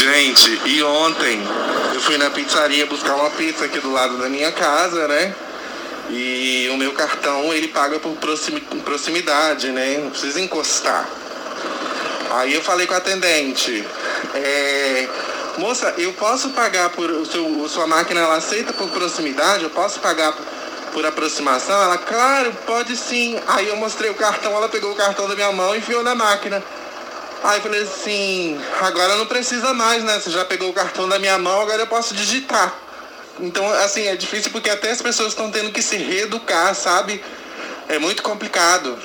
Gente, e ontem eu fui na pizzaria buscar uma pizza aqui do lado da minha casa, né? E o meu cartão ele paga por proximidade, né? Não precisa encostar. Aí eu falei com a atendente, é, moça, eu posso pagar por o seu, sua máquina ela aceita por proximidade? Eu posso pagar por aproximação? Ela, claro, pode sim. Aí eu mostrei o cartão, ela pegou o cartão da minha mão e enfiou na máquina. Aí eu falei assim, agora não precisa mais, né? Você já pegou o cartão da minha mão, agora eu posso digitar. Então, assim, é difícil porque até as pessoas estão tendo que se reeducar, sabe? É muito complicado.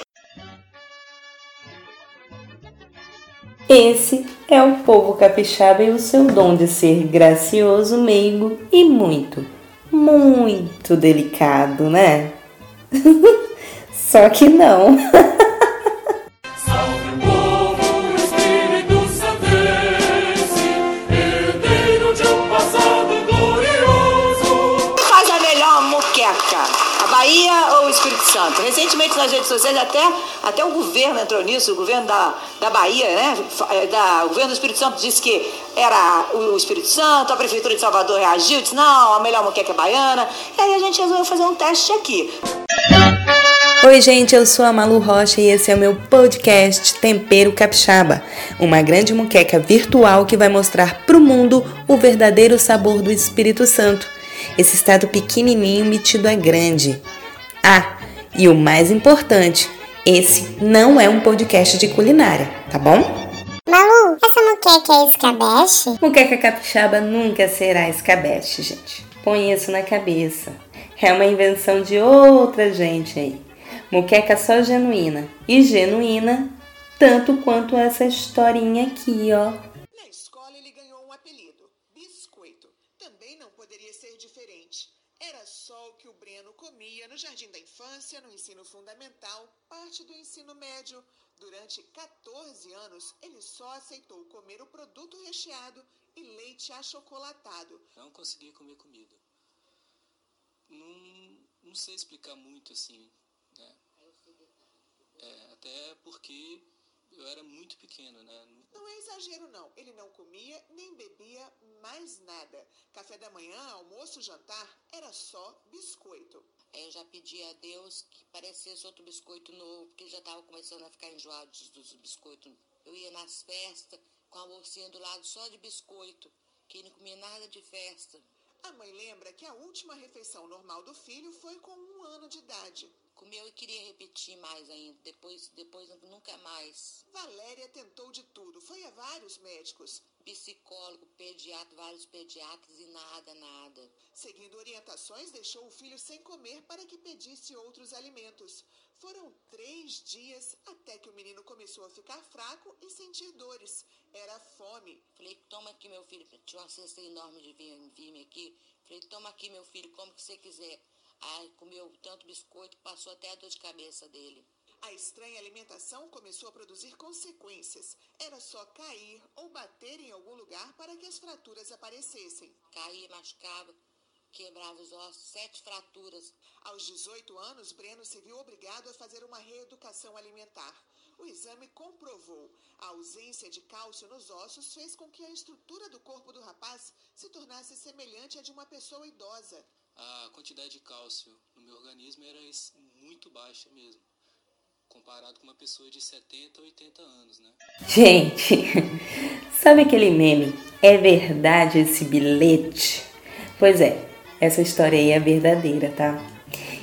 Esse é o povo capixaba e o seu dom de ser gracioso, meigo e muito, muito delicado, né? Só que não. Recentemente nas redes sociais até, até o governo entrou nisso, o governo da, da Bahia, né? É, da, o governo do Espírito Santo disse que era o Espírito Santo, a Prefeitura de Salvador reagiu, disse, não, a melhor moqueca é baiana. E aí a gente resolveu fazer um teste aqui. Oi, gente, eu sou a Malu Rocha e esse é o meu podcast Tempero Capixaba, uma grande muqueca virtual que vai mostrar para o mundo o verdadeiro sabor do Espírito Santo. Esse estado pequenininho metido a grande. Ah, e o mais importante, esse não é um podcast de culinária, tá bom? Malu, essa muqueca é escabeche? Muqueca capixaba nunca será escabeche, gente. Põe isso na cabeça. É uma invenção de outra gente aí. Muqueca só genuína. E genuína tanto quanto essa historinha aqui, ó. Na escola ele ganhou um apelido, Biscoito. Também não poderia ser diferente. Era só o que o Breno comia no jardim da infância, no ensino fundamental, parte do ensino médio. Durante 14 anos, ele só aceitou comer o produto recheado e leite achocolatado. Não consegui comer comida. Não, não sei explicar muito assim, né? É, até porque eu era muito pequeno, né? Não é exagero, não. Ele não comia nem bebia mais nada. Café da manhã, almoço, jantar, era só biscoito. Eu já pedi a Deus que parecesse outro biscoito novo, porque já estava começando a ficar enjoado dos biscoitos. Eu ia nas festas com a bolsinha do lado só de biscoito, que não comia nada de festa. A mãe lembra que a última refeição normal do filho foi com um ano de idade. Comeu e queria repetir mais ainda, depois, depois nunca mais. Valéria tentou de tudo, foi a vários médicos. Psicólogo, pediatra, vários pediatras e nada, nada. Seguindo orientações, deixou o filho sem comer para que pedisse outros alimentos. Foram três dias até que o menino começou a ficar fraco e sentir dores. Era fome. Falei, toma aqui, meu filho. Tinha uma cesta enorme de vinho aqui. Falei, toma aqui, meu filho, como que você quiser. Ai, comeu tanto biscoito que passou até a dor de cabeça dele. A estranha alimentação começou a produzir consequências. Era só cair ou bater em algum lugar para que as fraturas aparecessem. Caía, machucava, quebrava os ossos, sete fraturas. Aos 18 anos, Breno se viu obrigado a fazer uma reeducação alimentar. O exame comprovou a ausência de cálcio nos ossos fez com que a estrutura do corpo do rapaz se tornasse semelhante à de uma pessoa idosa a quantidade de cálcio no meu organismo era muito baixa mesmo, comparado com uma pessoa de 70, 80 anos, né? Gente, sabe aquele meme? É verdade esse bilhete? Pois é, essa história aí é verdadeira, tá?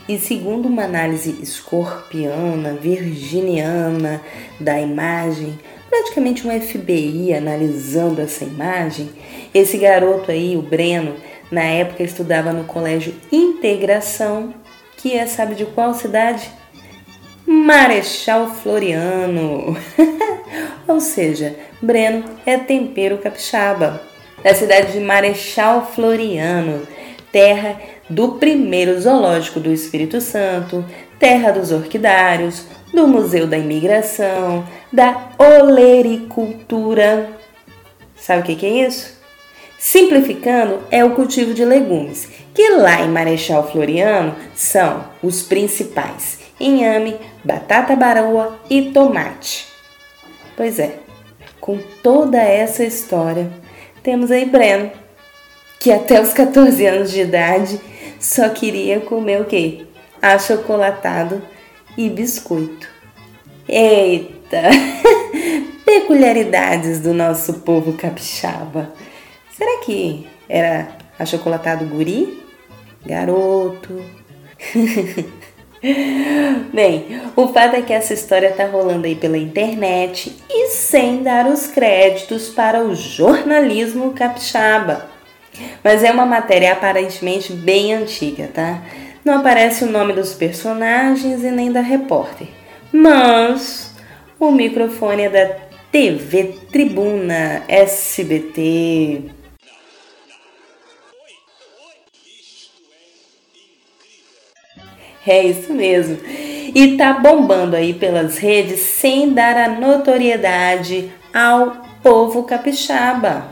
E segundo uma análise escorpiana, virginiana da imagem, praticamente um FBI analisando essa imagem, esse garoto aí, o Breno, na época estudava no colégio Integração, que é sabe de qual cidade? Marechal Floriano. Ou seja, Breno é tempero capixaba. Da cidade de Marechal Floriano, terra do primeiro zoológico do Espírito Santo, terra dos orquidários, do Museu da Imigração, da olericultura. Sabe o que é isso? Simplificando, é o cultivo de legumes, que lá em Marechal Floriano são os principais: inhame, batata baroa e tomate. Pois é, com toda essa história, temos aí Breno, que até os 14 anos de idade só queria comer o quê? Achocolatado e biscoito. Eita! Peculiaridades do nosso povo capixaba. Será que era achocolatado guri? Garoto? Bem, o fato é que essa história tá rolando aí pela internet e sem dar os créditos para o jornalismo capixaba. Mas é uma matéria aparentemente bem antiga, tá? Não aparece o nome dos personagens e nem da repórter. Mas o microfone é da TV Tribuna SBT. É isso mesmo. E tá bombando aí pelas redes sem dar a notoriedade ao povo capixaba.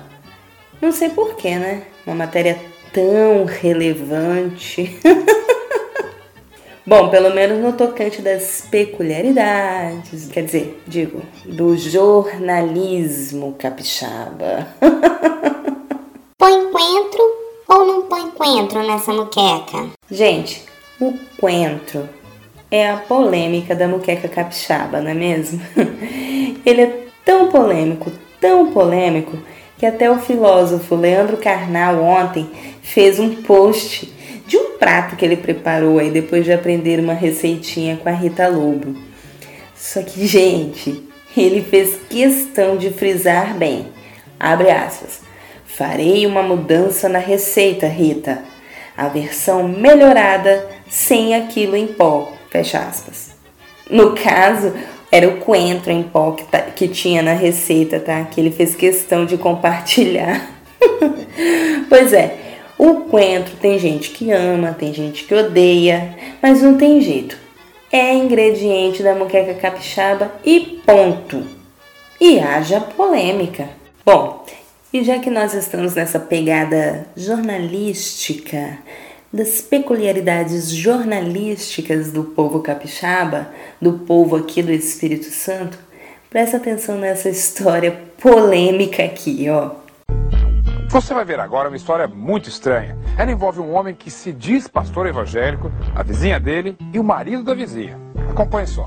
Não sei porquê, né? Uma matéria tão relevante. Bom, pelo menos no tocante das peculiaridades, quer dizer, digo, do jornalismo capixaba. Põe coentro ou não põe coentro nessa muqueca? Gente, o coentro é a polêmica da muqueca capixaba, não é mesmo? Ele é tão polêmico, tão polêmico, que até o filósofo Leandro Carnal ontem fez um post de um prato que ele preparou aí depois de aprender uma receitinha com a Rita Lobo. Só que, gente, ele fez questão de frisar bem. Abre aspas. Farei uma mudança na receita, Rita. A versão melhorada sem aquilo em pó. Fecha aspas. No caso, era o coentro em pó que, tá, que tinha na receita, tá? Que ele fez questão de compartilhar. pois é, o coentro tem gente que ama, tem gente que odeia, mas não tem jeito. É ingrediente da moqueca capixaba e ponto. E haja polêmica. Bom, e já que nós estamos nessa pegada jornalística, das peculiaridades jornalísticas do povo capixaba, do povo aqui do Espírito Santo, presta atenção nessa história polêmica aqui, ó. Você vai ver agora uma história muito estranha. Ela envolve um homem que se diz pastor evangélico, a vizinha dele e o marido da vizinha. Acompanhe só.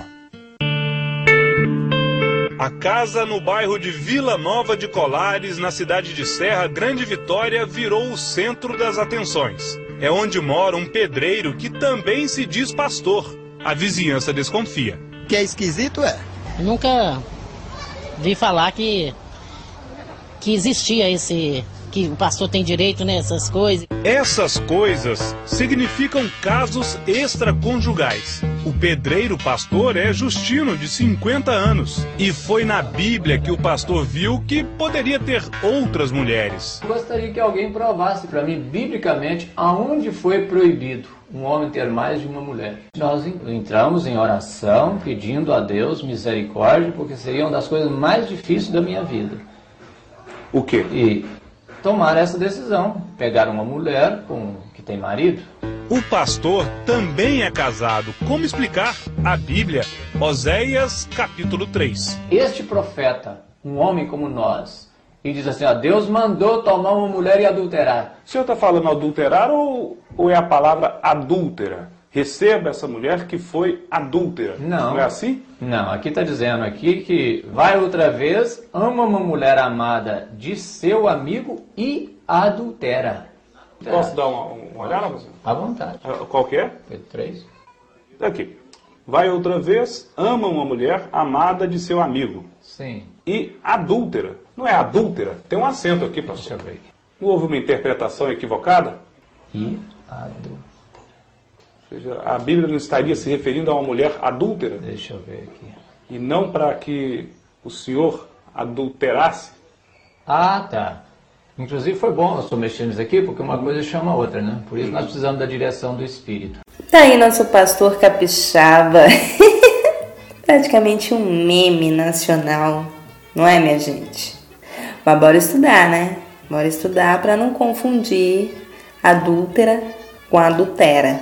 A casa no bairro de Vila Nova de Colares, na cidade de Serra Grande Vitória, virou o centro das atenções é onde mora um pedreiro que também se diz pastor. A vizinhança desconfia. Que é esquisito, é? nunca vi falar que, que existia esse. que o pastor tem direito nessas coisas. Essas coisas significam casos extraconjugais. O pedreiro pastor é Justino, de 50 anos. E foi na Bíblia que o pastor viu que poderia ter outras mulheres. Gostaria que alguém provasse para mim, biblicamente, aonde foi proibido um homem ter mais de uma mulher. Nós entramos em oração pedindo a Deus misericórdia, porque seria uma das coisas mais difíceis da minha vida. O quê? E tomar essa decisão, pegar uma mulher com que tem marido o pastor também é casado. Como explicar? A Bíblia, Oséias capítulo 3. Este profeta, um homem como nós, e diz assim: ó, Deus mandou tomar uma mulher e adulterar. O senhor está falando adulterar ou, ou é a palavra adúltera? Receba essa mulher que foi adúltera. Não. Não é assim? Não, aqui está dizendo aqui que vai outra vez, ama uma mulher amada de seu amigo e adultera. Posso dar uma, uma olhada? À vontade. Ah, qual que é? Pedro 3. Aqui. Vai outra vez, ama uma mulher amada de seu amigo. Sim. E adúltera. Não é adúltera? Tem um acento aqui, pastor. Deixa eu ver. Não houve uma interpretação equivocada? E adúltera. Ou seja, a Bíblia não estaria se referindo a uma mulher adúltera? Deixa eu ver aqui. E não para que o senhor adulterasse? Ah, tá. Inclusive foi bom nós mexendo isso aqui, porque uma coisa chama a outra, né? Por isso nós precisamos da direção do Espírito. Tá aí nosso pastor capixaba. Praticamente um meme nacional, não é, minha gente? Mas bora estudar, né? Bora estudar para não confundir adúltera com adultera.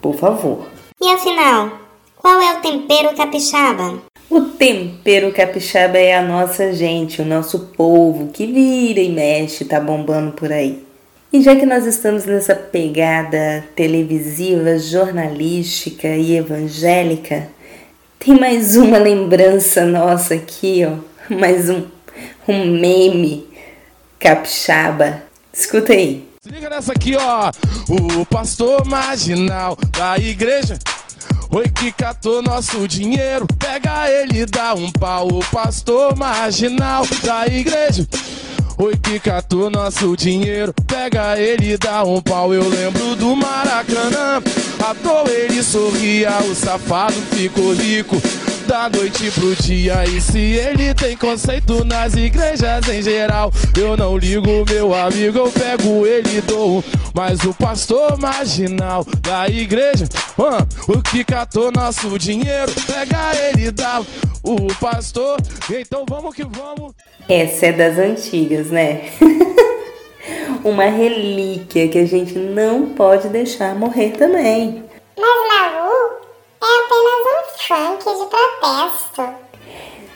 Por favor. E afinal, qual é o tempero capixaba? O tempero capixaba é a nossa gente, o nosso povo que vira e mexe, tá bombando por aí. E já que nós estamos nessa pegada televisiva, jornalística e evangélica, tem mais uma lembrança nossa aqui, ó, mais um, um meme capixaba. Escuta aí. Se liga nessa aqui, ó. O pastor marginal da igreja Oi que catou nosso dinheiro, pega ele dá um pau. O pastor marginal da igreja. Oi que catou nosso dinheiro, pega ele dá um pau. Eu lembro do Maracanã, à toa ele sorria, o safado ficou rico da noite pro dia. E se ele tem conceito nas igrejas em geral, eu não ligo, meu amigo, eu pego ele e dou. Mas o pastor marginal da igreja, o que catou nosso dinheiro, pega ele e dá. O pastor, então vamos que vamos. Essa é das antigas, né? Uma relíquia que a gente não pode deixar morrer também. Mas um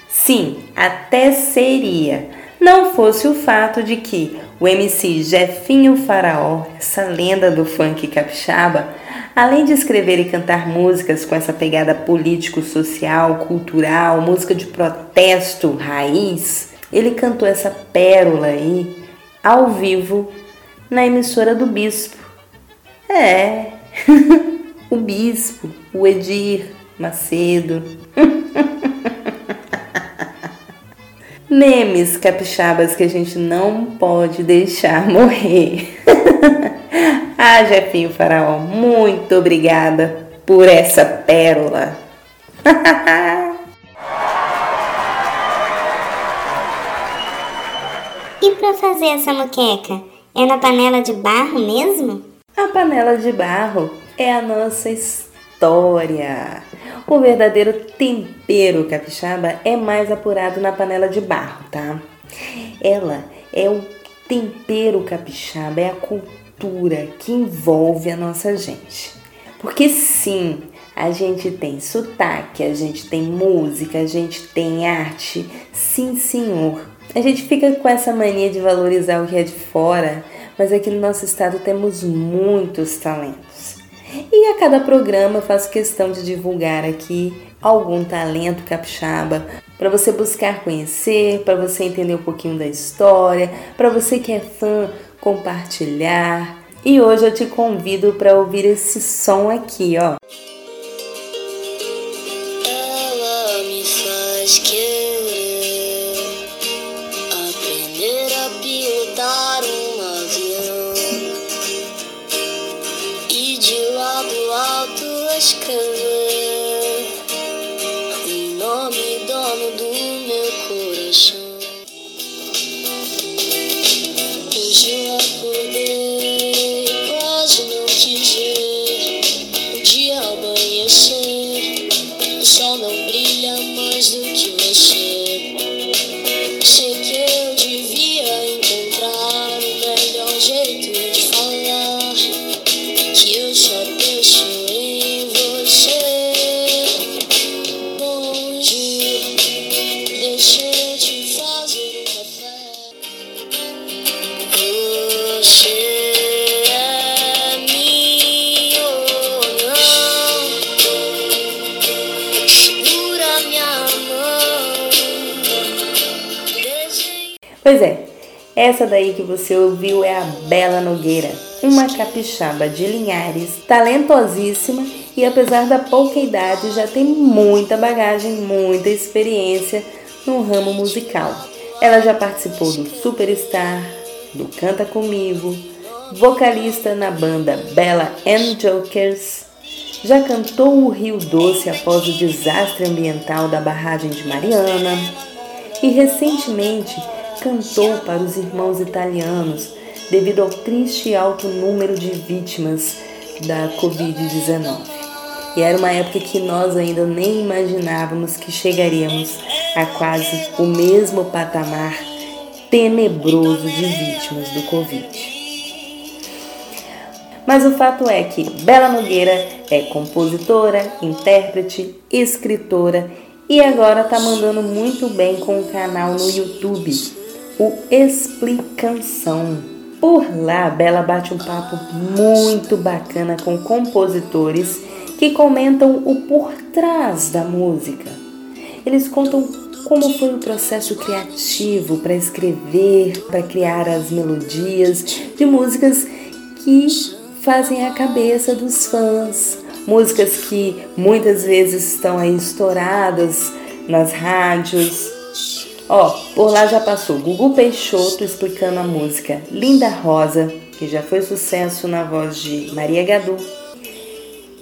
Sim, até seria. Não fosse o fato de que o MC Jefinho Faraó, essa lenda do funk capixaba, além de escrever e cantar músicas com essa pegada político-social, cultural, música de protesto raiz, ele cantou essa pérola aí ao vivo na emissora do Bispo. É. o bispo, o Edir Macedo. Memes capixabas que a gente não pode deixar morrer. ah, Jefinho Faraó, muito obrigada por essa pérola. e para fazer essa moqueca, é na panela de barro mesmo? A panela de barro é a nossa história. O verdadeiro tempero capixaba é mais apurado na panela de barro, tá? Ela é o tempero capixaba, é a cultura que envolve a nossa gente. Porque sim, a gente tem sotaque, a gente tem música, a gente tem arte, sim senhor. A gente fica com essa mania de valorizar o que é de fora, mas aqui no nosso estado temos muitos talentos. E a cada programa faço questão de divulgar aqui algum talento capixaba para você buscar conhecer, para você entender um pouquinho da história, para você que é fã compartilhar. E hoje eu te convido para ouvir esse som aqui, ó. Pois é, essa daí que você ouviu é a Bela Nogueira, uma capixaba de Linhares, talentosíssima e apesar da pouca idade já tem muita bagagem, muita experiência no ramo musical. Ela já participou do Superstar, do Canta Comigo, vocalista na banda Bella and Jokers, já cantou o Rio Doce após o desastre ambiental da barragem de Mariana e recentemente cantou para os irmãos italianos devido ao triste e alto número de vítimas da Covid-19. E era uma época que nós ainda nem imaginávamos que chegaríamos a quase o mesmo patamar tenebroso de vítimas do Covid. Mas o fato é que Bela Nogueira é compositora, intérprete, escritora E agora tá mandando muito bem com o canal no YouTube, o Explicação. Por lá, Bela bate um papo muito bacana com compositores que comentam o por trás da música. Eles contam como foi o processo criativo para escrever, para criar as melodias de músicas que fazem a cabeça dos fãs, músicas que muitas vezes estão aí estouradas nas rádios. Ó, por lá já passou Gugu Peixoto explicando a música Linda Rosa, que já foi sucesso na voz de Maria Gadu.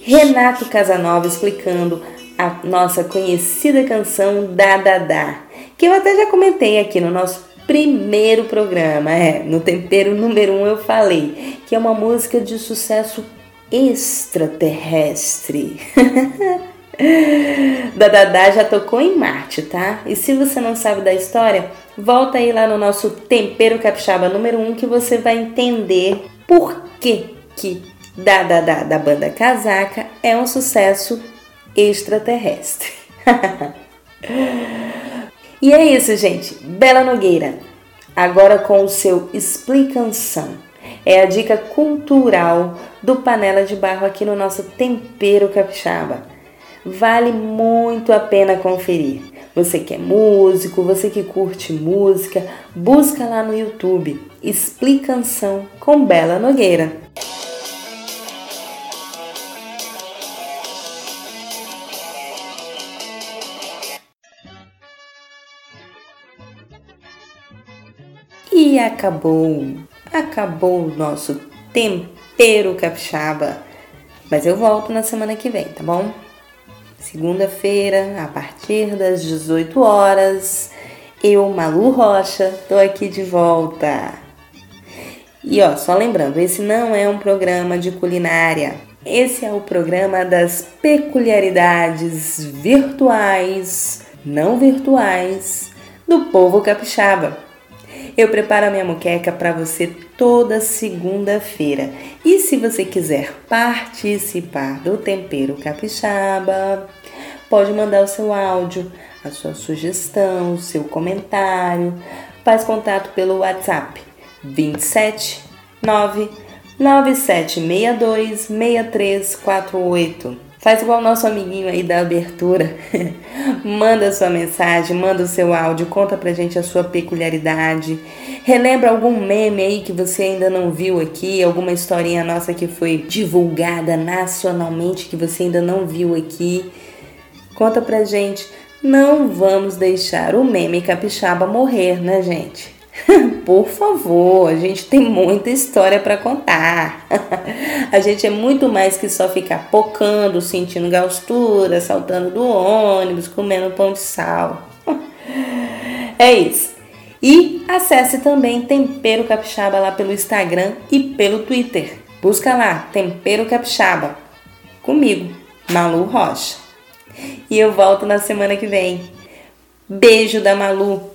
Renato Casanova explicando a nossa conhecida canção Da Da Da, que eu até já comentei aqui no nosso primeiro programa, é, no tempero número um eu falei, que é uma música de sucesso extraterrestre. da Dada já tocou em Marte, tá? E se você não sabe da história, volta aí lá no nosso Tempero Capixaba número 1 um, que você vai entender por que que da da da banda Casaca é um sucesso extraterrestre. e é isso, gente. Bela Nogueira, agora com o seu Explicação. É a dica cultural do Panela de Barro aqui no nosso Tempero Capixaba. Vale muito a pena conferir. Você que é músico, você que curte música, busca lá no YouTube Explicação com Bela Nogueira. E acabou, acabou o nosso tempero capixaba. Mas eu volto na semana que vem, tá bom? Segunda-feira, a partir das 18 horas, eu, Malu Rocha, tô aqui de volta. E ó, só lembrando, esse não é um programa de culinária. Esse é o programa das peculiaridades virtuais, não virtuais, do povo capixaba. Eu preparo a minha muqueca para você toda segunda-feira. E se você quiser participar do Tempero Capixaba, pode mandar o seu áudio, a sua sugestão, o seu comentário. Faz contato pelo WhatsApp 27 9 9762 6348. Faz igual o nosso amiguinho aí da abertura. manda sua mensagem, manda o seu áudio, conta pra gente a sua peculiaridade. Relembra algum meme aí que você ainda não viu aqui, alguma historinha nossa que foi divulgada nacionalmente que você ainda não viu aqui. Conta pra gente. Não vamos deixar o meme capixaba morrer, né, gente? Por favor, a gente tem muita história para contar. a gente é muito mais que só ficar pocando, sentindo gastura, saltando do ônibus, comendo pão de sal. é isso. E acesse também Tempero Capixaba lá pelo Instagram e pelo Twitter. Busca lá, Tempero Capixaba. Comigo, Malu Rocha. E eu volto na semana que vem. Beijo da Malu.